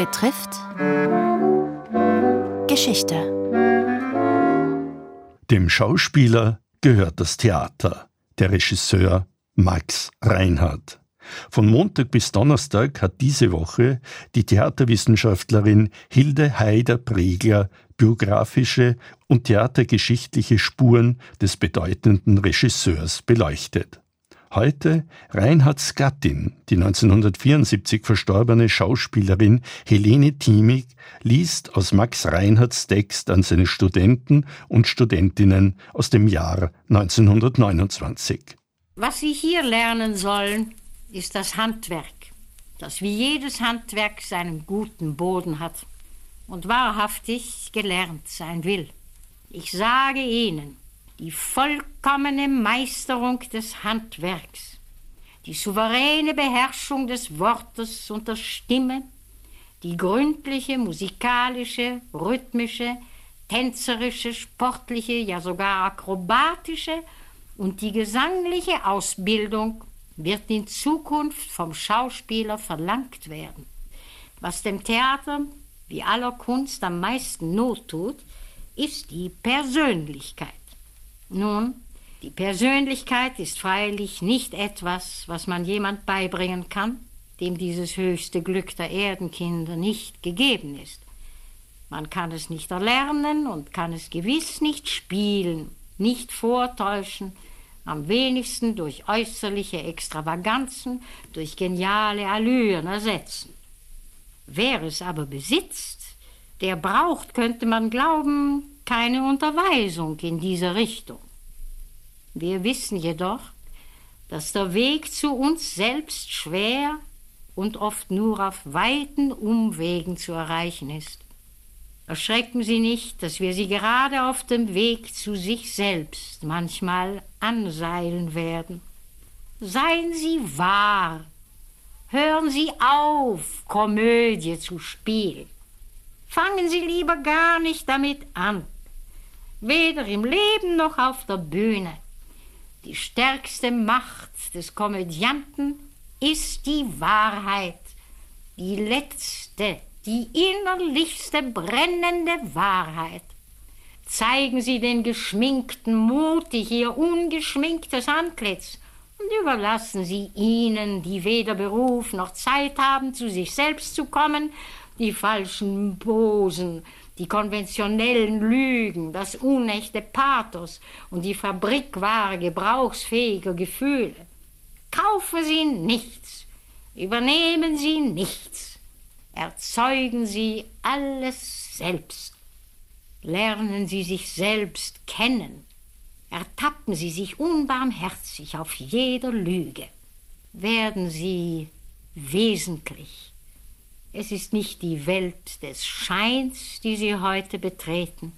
betrifft Geschichte. Dem Schauspieler gehört das Theater, der Regisseur Max Reinhardt. Von Montag bis Donnerstag hat diese Woche die Theaterwissenschaftlerin Hilde Haider-Pregler biografische und theatergeschichtliche Spuren des bedeutenden Regisseurs beleuchtet. Heute Reinhards Gattin, die 1974 verstorbene Schauspielerin Helene Thiemig, liest aus Max Reinhards Text an seine Studenten und Studentinnen aus dem Jahr 1929. Was Sie hier lernen sollen, ist das Handwerk, das wie jedes Handwerk seinen guten Boden hat und wahrhaftig gelernt sein will. Ich sage Ihnen, die vollkommene Meisterung des Handwerks, die souveräne Beherrschung des Wortes und der Stimme, die gründliche musikalische, rhythmische, tänzerische, sportliche, ja sogar akrobatische und die gesangliche Ausbildung wird in Zukunft vom Schauspieler verlangt werden. Was dem Theater wie aller Kunst am meisten Not tut, ist die Persönlichkeit. Nun, die Persönlichkeit ist freilich nicht etwas, was man jemand beibringen kann, dem dieses höchste Glück der Erdenkinder nicht gegeben ist. Man kann es nicht erlernen und kann es gewiss nicht spielen, nicht vortäuschen, am wenigsten durch äußerliche Extravaganzen, durch geniale Allüren ersetzen. Wer es aber besitzt, der braucht, könnte man glauben, keine Unterweisung in diese Richtung. Wir wissen jedoch, dass der Weg zu uns selbst schwer und oft nur auf weiten Umwegen zu erreichen ist. Erschrecken Sie nicht, dass wir Sie gerade auf dem Weg zu sich selbst manchmal anseilen werden. Seien Sie wahr, hören Sie auf, Komödie zu spielen. Fangen Sie lieber gar nicht damit an weder im Leben noch auf der Bühne. Die stärkste Macht des Komödianten ist die Wahrheit, die letzte, die innerlichste brennende Wahrheit. Zeigen Sie den Geschminkten mutig ihr ungeschminktes Antlitz und überlassen Sie ihnen, die weder Beruf noch Zeit haben, zu sich selbst zu kommen, die falschen Posen, die konventionellen Lügen, das unechte Pathos und die Fabrikware gebrauchsfähiger Gefühle. Kaufen Sie nichts, übernehmen Sie nichts, erzeugen Sie alles selbst. Lernen Sie sich selbst kennen, ertappen Sie sich unbarmherzig auf jeder Lüge, werden Sie wesentlich es ist nicht die Welt des Scheins, die Sie heute betreten.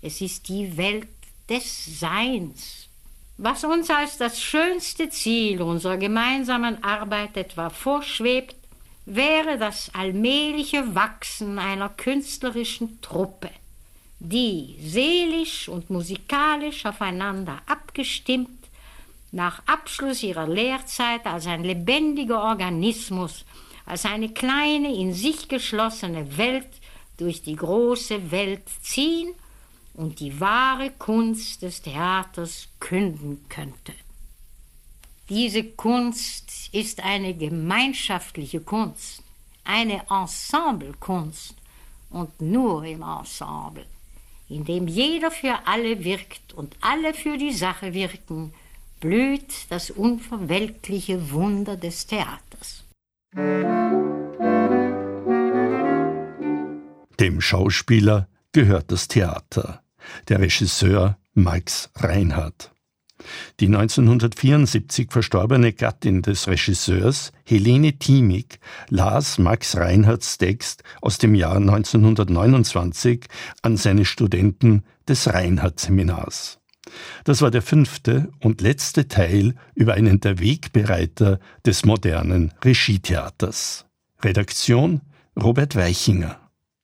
Es ist die Welt des Seins. Was uns als das schönste Ziel unserer gemeinsamen Arbeit etwa vorschwebt, wäre das allmähliche Wachsen einer künstlerischen Truppe, die seelisch und musikalisch aufeinander abgestimmt nach Abschluss ihrer Lehrzeit als ein lebendiger Organismus als eine kleine, in sich geschlossene Welt durch die große Welt ziehen und die wahre Kunst des Theaters künden könnte. Diese Kunst ist eine gemeinschaftliche Kunst, eine Ensemblekunst und nur im Ensemble, in dem jeder für alle wirkt und alle für die Sache wirken, blüht das unverwelkliche Wunder des Theaters. Dem Schauspieler gehört das Theater, der Regisseur Max Reinhardt. Die 1974 verstorbene Gattin des Regisseurs, Helene Thiemig, las Max Reinhardts Text aus dem Jahr 1929 an seine Studenten des Reinhardt-Seminars. Das war der fünfte und letzte Teil über einen der Wegbereiter des modernen Regietheaters. Redaktion Robert Weichinger.